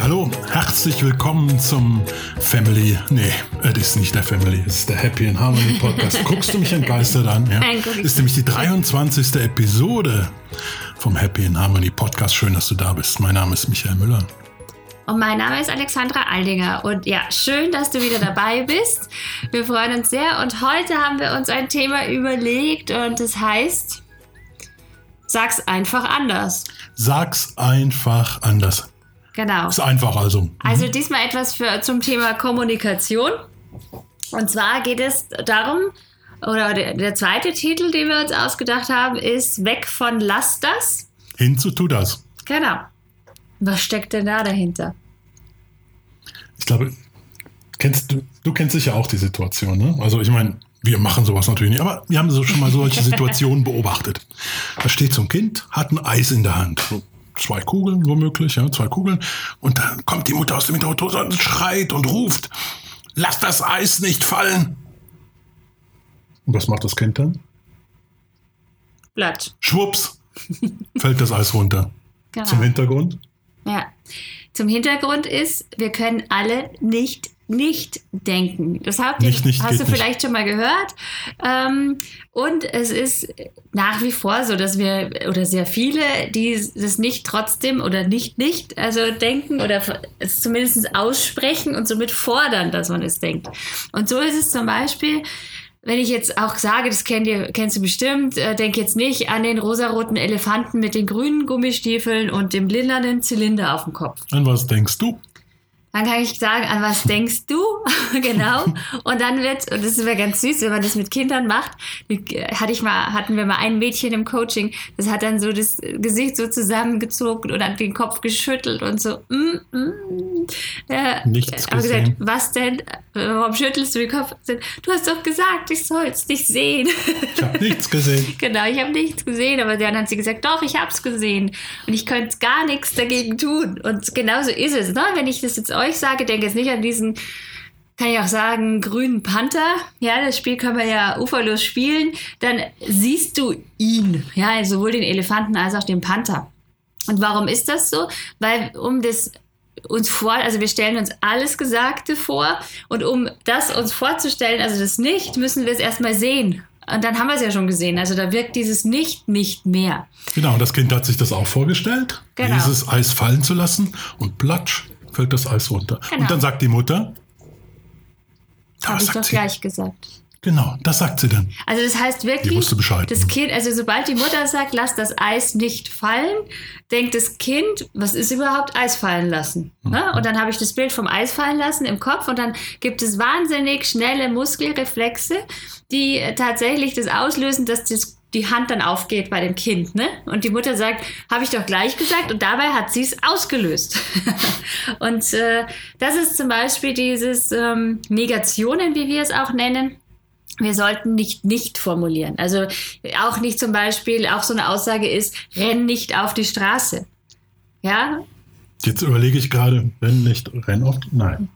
Ja, hallo, herzlich willkommen zum Family. Nee, es ist nicht der Family, es ist der Happy and Harmony Podcast. Guckst du mich entgeistert an? Ja? Nein, ist nämlich die 23. Episode vom Happy and Harmony Podcast. Schön, dass du da bist. Mein Name ist Michael Müller. Und mein Name ist Alexandra Aldinger. Und ja, schön, dass du wieder dabei bist. Wir freuen uns sehr. Und heute haben wir uns ein Thema überlegt und es heißt, sag's einfach anders. Sag's einfach anders. Genau. Ist einfach also. Also diesmal etwas für, zum Thema Kommunikation. Und zwar geht es darum, oder der, der zweite Titel, den wir uns ausgedacht haben, ist Weg von Lass das. Hin zu tu das. Genau. Was steckt denn da dahinter? Ich glaube, kennst du, du kennst sicher auch die Situation, ne? Also ich meine, wir machen sowas natürlich nicht, aber wir haben so schon mal solche Situationen beobachtet. Da steht so ein Kind, hat ein Eis in der Hand. So zwei Kugeln womöglich, ja, zwei Kugeln. Und dann kommt die Mutter aus dem Auto und schreit und ruft, lass das Eis nicht fallen. Und was macht das Kind dann? Blatt. Schwupps, fällt das Eis runter. Genau. Zum Hintergrund? Ja. Zum Hintergrund ist, wir können alle nicht nicht denken. Das habt ihr, Nicht, nicht, hast du nicht. vielleicht schon mal gehört. Ähm, und es ist nach wie vor so, dass wir oder sehr viele, die das nicht trotzdem oder nicht nicht, also denken oder es zumindest aussprechen und somit fordern, dass man es denkt. Und so ist es zum Beispiel, wenn ich jetzt auch sage, das kennt ihr, kennst du bestimmt, äh, denk jetzt nicht an den rosaroten Elefanten mit den grünen Gummistiefeln und dem lilanen Zylinder auf dem Kopf. An was denkst du? Dann kann ich sagen, an was denkst du? genau. Und dann wird, und das ist immer ganz süß, wenn man das mit Kindern macht, hatte ich mal, hatten wir mal ein Mädchen im Coaching, das hat dann so das Gesicht so zusammengezogen und hat den Kopf geschüttelt und so, mm, mm. Äh, Nichts aber gesagt, was denn? Warum schüttelst du den Kopf? Du hast doch gesagt, ich soll es nicht sehen. Ich habe nichts gesehen. Genau, ich habe nichts gesehen, aber dann hat sie gesagt, doch, ich habe es gesehen und ich könnte gar nichts dagegen tun. Und genauso ist es. Ne? Wenn ich das jetzt euch sage, denke jetzt nicht an diesen, kann ich auch sagen, grünen Panther. Ja, das Spiel können wir ja uferlos spielen. Dann siehst du ihn, ja, sowohl den Elefanten als auch den Panther. Und warum ist das so? Weil um das uns vor, also wir stellen uns alles Gesagte vor und um das uns vorzustellen, also das Nicht, müssen wir es erstmal sehen. Und dann haben wir es ja schon gesehen. Also da wirkt dieses Nicht nicht mehr. Genau, das Kind hat sich das auch vorgestellt, Genau. dieses Eis fallen zu lassen und platsch fällt das Eis runter. Genau. Und dann sagt die Mutter, da Habe ich sagt doch sie, gleich gesagt. genau, das sagt sie dann. Also das heißt wirklich, das Kind, also sobald die Mutter sagt, lass das Eis nicht fallen, denkt das Kind, was ist überhaupt Eis fallen lassen? Mhm. Ne? Und dann habe ich das Bild vom Eis fallen lassen im Kopf und dann gibt es wahnsinnig schnelle Muskelreflexe, die tatsächlich das auslösen, dass das die Hand dann aufgeht bei dem Kind, ne? Und die Mutter sagt, habe ich doch gleich gesagt, und dabei hat sie es ausgelöst. und äh, das ist zum Beispiel dieses ähm, Negationen, wie wir es auch nennen wir sollten nicht nicht formulieren. Also auch nicht zum Beispiel, auch so eine Aussage ist, renn nicht auf die Straße. Ja, Jetzt überlege ich gerade, wenn nicht, renn oft, nein.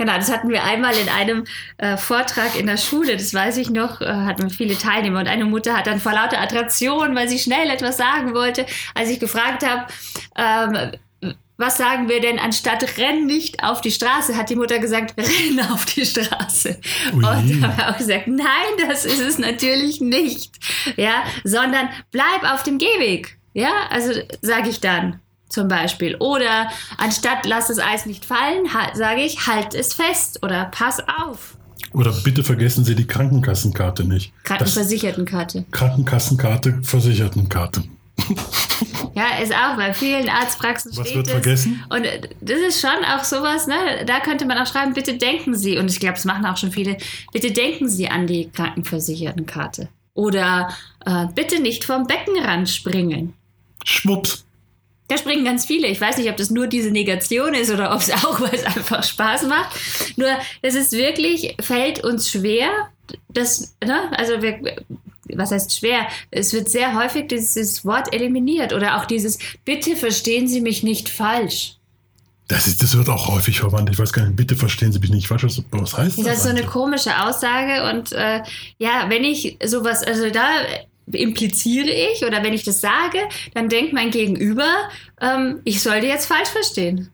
Genau, das hatten wir einmal in einem äh, Vortrag in der Schule, das weiß ich noch, äh, hatten wir viele Teilnehmer und eine Mutter hat dann vor lauter Attraktion, weil sie schnell etwas sagen wollte, als ich gefragt habe, ähm, was sagen wir denn anstatt renn nicht auf die Straße, hat die Mutter gesagt, renn auf die Straße. Ui. Und haben wir auch gesagt, nein, das ist es natürlich nicht. Ja, sondern bleib auf dem Gehweg. Ja, also sage ich dann zum Beispiel. Oder anstatt lass das Eis nicht fallen, halt, sage ich, halt es fest oder pass auf. Oder bitte vergessen Sie die Krankenkassenkarte nicht. Krankenversichertenkarte. Krankenkassenkarte, Versichertenkarte. Ja, ist auch bei vielen Arztpraxen Was steht wird es. vergessen? Und äh, das ist schon auch sowas, ne? Da könnte man auch schreiben, bitte denken Sie, und ich glaube, das machen auch schon viele, bitte denken Sie an die Krankenversichertenkarte. Oder äh, bitte nicht vom Beckenrand springen. Schwupps. Da springen ganz viele. Ich weiß nicht, ob das nur diese Negation ist oder ob es auch, weil es einfach Spaß macht. Nur, es ist wirklich, fällt uns schwer, das, ne? Also wir, was heißt schwer? Es wird sehr häufig dieses Wort eliminiert oder auch dieses, bitte verstehen Sie mich nicht falsch. Das, ist, das wird auch häufig verwandt. Ich weiß gar nicht, bitte verstehen Sie mich nicht falsch. Was, was heißt das? Das ist so eine komische Aussage und äh, ja, wenn ich sowas, also da impliziere ich oder wenn ich das sage, dann denkt mein Gegenüber, ähm, ich sollte jetzt falsch verstehen.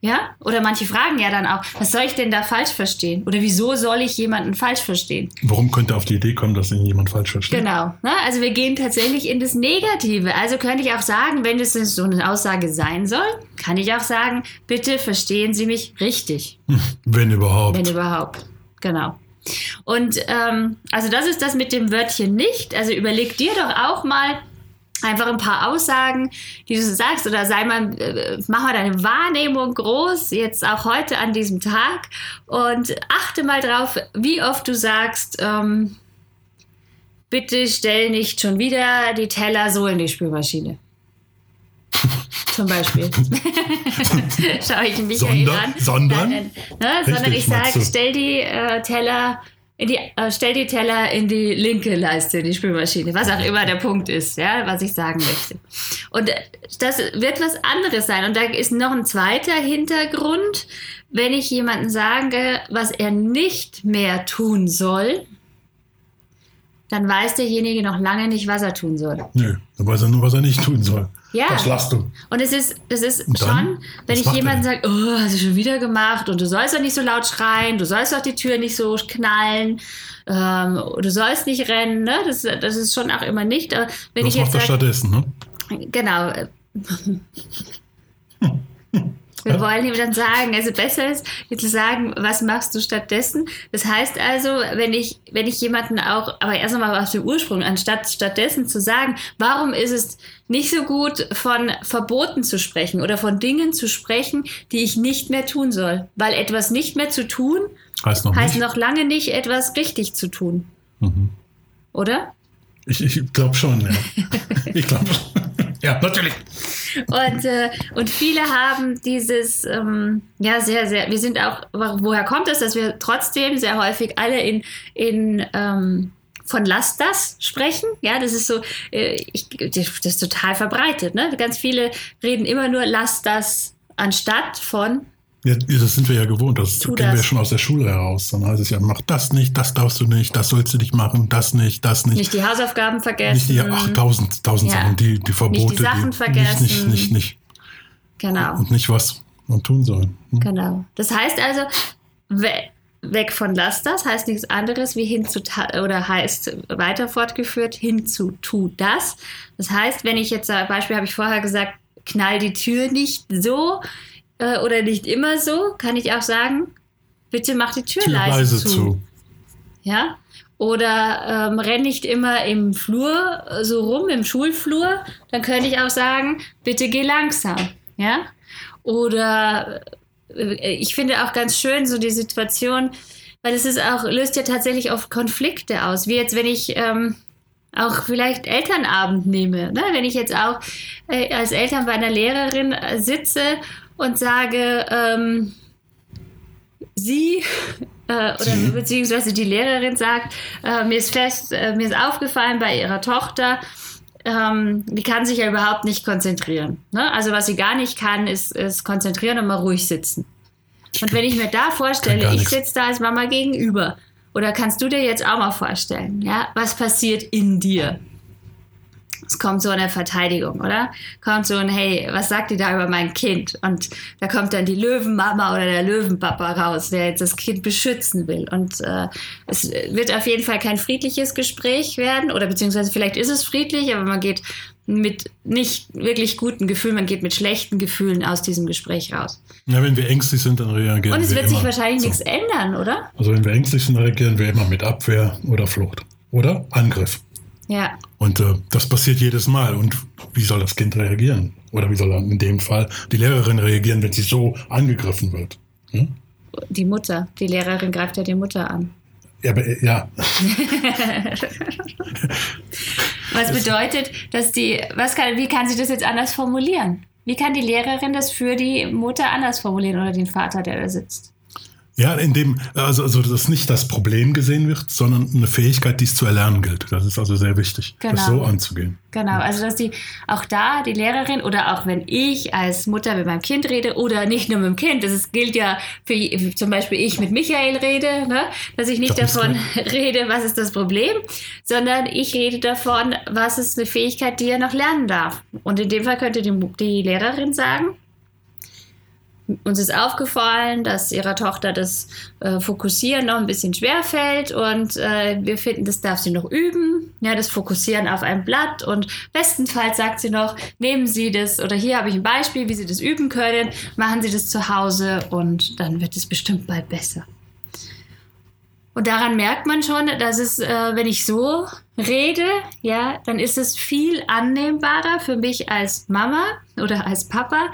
Ja? Oder manche fragen ja dann auch, was soll ich denn da falsch verstehen? Oder wieso soll ich jemanden falsch verstehen? Warum könnte auf die Idee kommen, dass ihn jemand falsch versteht? Genau. Ne? Also wir gehen tatsächlich in das Negative. Also könnte ich auch sagen, wenn es so eine Aussage sein soll, kann ich auch sagen, bitte verstehen Sie mich richtig. Wenn überhaupt. Wenn überhaupt. Genau. Und ähm, also das ist das mit dem Wörtchen nicht. Also überleg dir doch auch mal, einfach ein paar Aussagen, die du sagst, oder sei mal, äh, mach mal deine Wahrnehmung groß, jetzt auch heute an diesem Tag und achte mal drauf, wie oft du sagst, ähm, bitte stell nicht schon wieder die Teller so in die Spülmaschine. Zum Beispiel. Schau ich mich Sonder, an. Sondern? Nein, ne? sondern ich sage, stell die äh, Teller die, äh, stell die Teller in die linke Leiste, in die Spülmaschine, was auch immer der Punkt ist, ja, was ich sagen möchte. Und äh, das wird was anderes sein. Und da ist noch ein zweiter Hintergrund, wenn ich jemandem sage, was er nicht mehr tun soll, dann weiß derjenige noch lange nicht, was er tun soll. Nö, dann weiß er nur, was er nicht tun soll. Ja. Das lasst du. Und es ist, das ist dann? schon, wenn ich macht jemanden sage, oh, hast du schon wieder gemacht und du sollst doch nicht so laut schreien, du sollst doch die Tür nicht so knallen, ähm, du sollst nicht rennen, ne? Das, das ist schon auch immer nicht. Aber wenn Was ich jetzt macht er stattdessen, ne? genau. äh, Wir wollen ihm dann sagen, also besser ist, jetzt zu sagen, was machst du stattdessen? Das heißt also, wenn ich, wenn ich jemanden auch, aber erst einmal auf den Ursprung, anstatt stattdessen zu sagen, warum ist es nicht so gut, von Verboten zu sprechen oder von Dingen zu sprechen, die ich nicht mehr tun soll? Weil etwas nicht mehr zu tun, Heißt noch heißt noch lange nicht, etwas richtig zu tun. Mhm. Oder? Ich, ich glaube schon, ja. ich glaube schon. Ja, natürlich. Und, äh, und viele haben dieses, ähm, ja, sehr, sehr, wir sind auch, woher kommt es, dass wir trotzdem sehr häufig alle in, in ähm, von Lass das sprechen. Ja, das ist so, äh, ich, das ist total verbreitet. Ne? Ganz viele reden immer nur Lass das anstatt von Ja, das sind wir ja gewohnt. Das Tu kennen wir das. schon aus der Schule heraus. Dann heißt es ja, mach das nicht, das darfst du nicht, das sollst du nicht machen, das nicht, das nicht. nicht die Hausaufgaben vergessen. Nicht die, ach, tausend, tausend Ja. Sachen, die, die Verbote. Sachen die, vergessen. Nicht, nicht, nicht, nicht. Genau. Und nicht, was man tun soll. Hm? Genau. Das heißt also, we weg von lass das heißt nichts anderes wie hin zu oder heißt weiter fortgeführt hin zu tu das. Das heißt, wenn ich jetzt, äh, Beispiel habe ich vorher gesagt, knall die Tür nicht so äh, oder nicht immer so, kann ich auch sagen, bitte mach die Tür, Tür leise, leise zu. zu. Ja? Oder ähm, renn nicht immer im Flur äh, so rum, im Schulflur. Dann könnte ich auch sagen, bitte geh langsam. Ja? Oder äh, ich finde auch ganz schön so die Situation, weil es ist auch, löst ja tatsächlich oft Konflikte aus. Wie jetzt, wenn ich ähm, auch vielleicht Elternabend nehme. Ne? Wenn ich jetzt auch äh, als Eltern bei einer Lehrerin äh, sitze und sage, ähm, sie äh, oder Sie? beziehungsweise die Lehrerin sagt, äh, mir ist fest, äh, mir ist aufgefallen bei ihrer Tochter, ähm, die kann sich ja überhaupt nicht konzentrieren. Ne? Also was sie gar nicht kann, ist, ist konzentrieren und mal ruhig sitzen. Und wenn ich mir da vorstelle, ich sitze da als Mama gegenüber, oder kannst du dir jetzt auch mal vorstellen, ja, was passiert in dir? Es kommt so eine Verteidigung, oder? Kommt so ein, hey, was sagt ihr da über mein Kind? Und da kommt dann die Löwenmama oder der Löwenpapa raus, der jetzt das Kind beschützen will. Und äh, es wird auf jeden Fall kein friedliches Gespräch werden, oder beziehungsweise vielleicht ist es friedlich, aber man geht mit nicht wirklich guten Gefühlen, man geht mit schlechten Gefühlen aus diesem Gespräch raus. Ja, wenn wir ängstlich sind, dann reagieren Und es wir wird sich wahrscheinlich so. nichts ändern, oder? Also wenn wir ängstlich sind, reagieren wir immer mit Abwehr oder Flucht. Oder Angriff. Ja, Und äh, das passiert jedes Mal. Und wie soll das Kind reagieren? Oder wie soll dann in dem Fall die Lehrerin reagieren, wenn sie so angegriffen wird? Hm? die Mutter, die Lehrerin greift ja die Mutter an. Ja, aber, äh, ja, Was bedeutet, dass die, was kann, wie kann sie das jetzt anders formulieren? Wie kann die Lehrerin das für die Mutter anders formulieren oder den Vater, der da sitzt? Ja, in dem, also, also dass nicht das Problem gesehen wird, sondern eine Fähigkeit, die es zu erlernen gilt. Das ist also sehr wichtig, das Genau. so anzugehen. Genau, also dass die auch da die Lehrerin oder auch wenn ich als Mutter mit meinem Kind rede oder nicht nur mit dem Kind, das ist, gilt ja für, für zum Beispiel ich mit Michael rede, ne? dass ich nicht Das davon rede, was ist das Problem, sondern ich rede davon, was ist eine Fähigkeit, die er noch lernen darf. Und in dem Fall könnte die, die Lehrerin sagen, uns ist aufgefallen, dass ihrer Tochter das äh, Fokussieren noch ein bisschen schwer fällt und äh, wir finden, das darf sie noch üben. Ja, das Fokussieren auf ein Blatt und bestenfalls sagt sie noch, nehmen Sie das oder hier habe ich ein Beispiel, wie Sie das üben können, machen Sie das zu Hause und dann wird es bestimmt bald besser. Und daran merkt man schon, dass es, äh, wenn ich so rede, ja, dann ist es viel annehmbarer für mich als Mama oder als Papa.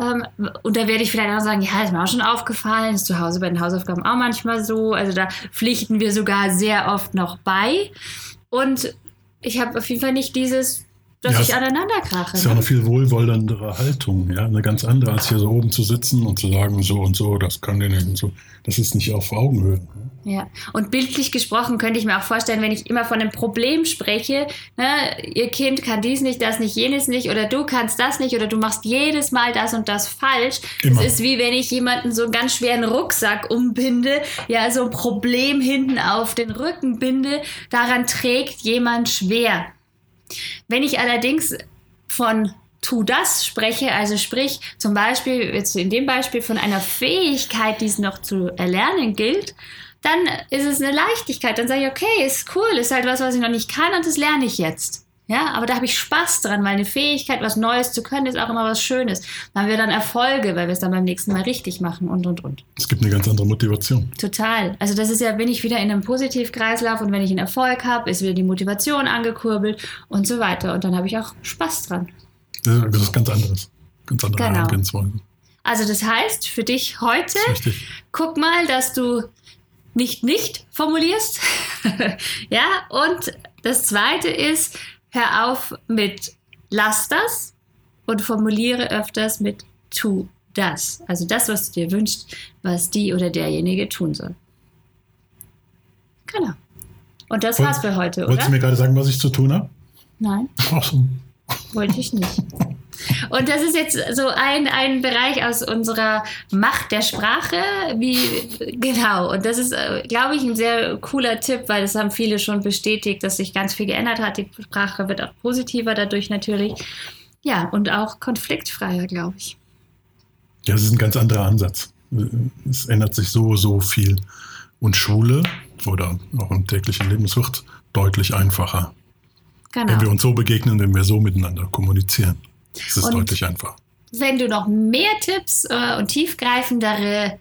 Ähm, und da werde ich vielleicht auch sagen, ja, ist mir auch schon aufgefallen, ist zu Hause bei den Hausaufgaben auch manchmal so. Also da pflichten wir sogar sehr oft noch bei. Und ich habe auf jeden Fall nicht dieses dass Ja, ich es- aneinander krache. Das ist ja ne? eine viel wohlwollendere Haltung, ja, eine ganz andere, als hier so oben zu sitzen und zu sagen, so und so, das kann der nicht und so. Das ist nicht auf Augenhöhe. Ja, und bildlich gesprochen könnte ich mir auch vorstellen, wenn ich immer von einem Problem spreche, ne, ihr Kind kann dies nicht, das nicht, jenes nicht, oder du kannst das nicht, oder du machst jedes Mal das und das falsch. Immer. Es ist wie wenn ich jemanden so einen ganz schweren Rucksack umbinde, ja, so ein Problem hinten auf den Rücken binde, daran trägt jemand schwer. Wenn ich allerdings von tu das spreche, also sprich zum Beispiel jetzt in dem Beispiel von einer Fähigkeit, die es noch zu erlernen gilt, dann ist es eine Leichtigkeit. Dann sage ich, okay, ist cool, ist halt was, was ich noch nicht kann und das lerne ich jetzt. Ja, aber da habe ich Spaß dran, weil eine Fähigkeit, was Neues zu können, ist auch immer was Schönes. Da haben wir dann Erfolge, weil wir es dann beim nächsten Mal richtig machen und und und. Es gibt eine ganz andere Motivation. Total. Also das ist ja, bin ich wieder in einem Positivkreislauf und wenn ich einen Erfolg habe, ist wieder die Motivation angekurbelt und so weiter. Und dann habe ich auch Spaß dran. Das ist ganz anderes. Ganz andere Genau. Herangehensweise. Also das heißt, für dich heute, guck mal, dass du nicht nicht formulierst. ja, und das zweite ist, hör auf mit lass das und formuliere öfters mit tu das. Also das, was du dir wünschst, was die oder derjenige tun soll. Genau. Und das war's für heute, Wolltest oder? du mir gerade sagen, was ich zu tun habe? Nein, so. wollte ich nicht. Und das ist jetzt so ein, ein Bereich aus unserer Macht der Sprache, wie genau. Und das ist, äh, glaube ich, ein sehr cooler Tipp, weil das haben viele schon bestätigt, dass sich ganz viel geändert hat. Die Sprache wird auch positiver dadurch natürlich. Ja, und auch konfliktfreier, glaube ich. Ja, das ist ein ganz anderer Ansatz. Es ändert sich so, so viel. Und Schule oder auch im täglichen Leben, es wird deutlich einfacher. Genau. Wenn wir uns so begegnen, wenn wir so miteinander kommunizieren. Es ist Und- deutlich einfacher. Wenn du noch mehr Tipps äh, und tiefgreifendere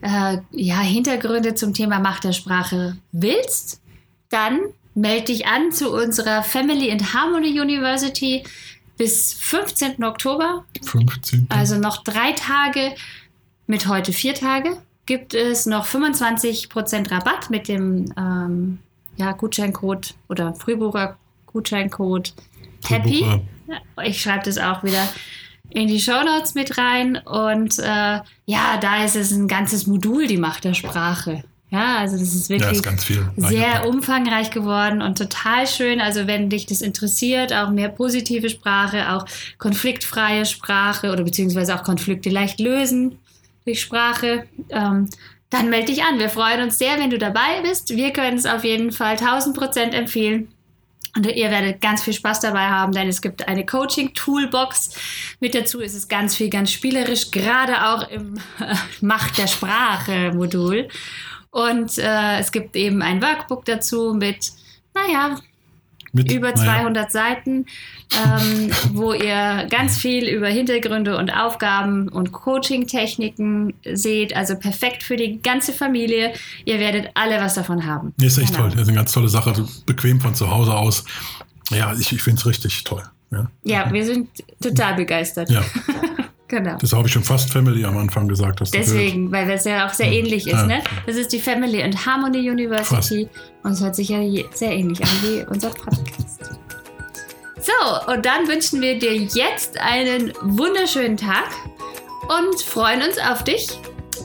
äh, ja, Hintergründe zum Thema Macht der Sprache willst, dann melde dich an zu unserer Family and Harmony University bis 15. Oktober, 15. also noch drei Tage mit heute vier Tage, gibt es noch 25% Rabatt mit dem ähm, ja, Gutscheincode oder Frühbucher Gutscheincode Happy. Ich schreibe das auch wieder in die Shownotes mit rein. Und äh, ja, da ist es ein ganzes Modul, die Macht der Sprache. Ja, also das ist Ja, wirklich ist ganz viel. sehr umfangreich geworden und total schön. Also wenn dich das interessiert, auch mehr positive Sprache, auch konfliktfreie Sprache oder beziehungsweise auch Konflikte leicht lösen durch Sprache, ähm, dann melde dich an. Wir freuen uns sehr, wenn du dabei bist. Wir können es auf jeden Fall 1000 Prozent empfehlen. Und ihr werdet ganz viel Spaß dabei haben, denn es gibt eine Coaching-Toolbox. Mit dazu ist es ganz viel, ganz spielerisch, gerade auch im äh, Macht der Sprache-Modul. Und äh, es gibt eben ein Workbook dazu mit, naja, Mit, über naja, 200 Seiten, ähm, wo ihr ganz viel über Hintergründe und Aufgaben und Coaching-Techniken seht. Also perfekt für die ganze Familie. Ihr werdet alle was davon haben. Nee, ist echt Genau. toll. Das ist eine ganz tolle Sache. Bequem von zu Hause aus. Ja, ich, ich finde es richtig toll. Ja, Ja, wir sind total begeistert. ja. Genau. das habe ich schon fast Family am Anfang gesagt. Hast. Deswegen, weil das ja auch sehr ähnlich ist. Ja. Ne? Das ist die Family and Harmony University und es hört sich ja sehr ähnlich an wie unser Podcast. So, und dann wünschen wir dir jetzt einen wunderschönen Tag und freuen uns auf dich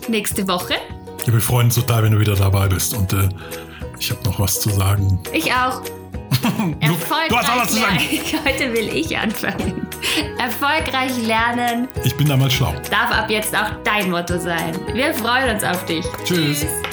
nächste Woche. Ja, wir freuen uns total, wenn du wieder dabei bist. Und äh, ich habe noch was zu sagen. Ich auch. Du, du hast was zu sagen. Heute will ich anfangen. Erfolgreich lernen Ich bin damals schlau. darf ab jetzt auch dein Motto sein. Wir freuen uns auf dich. Tschüss. Tschüss.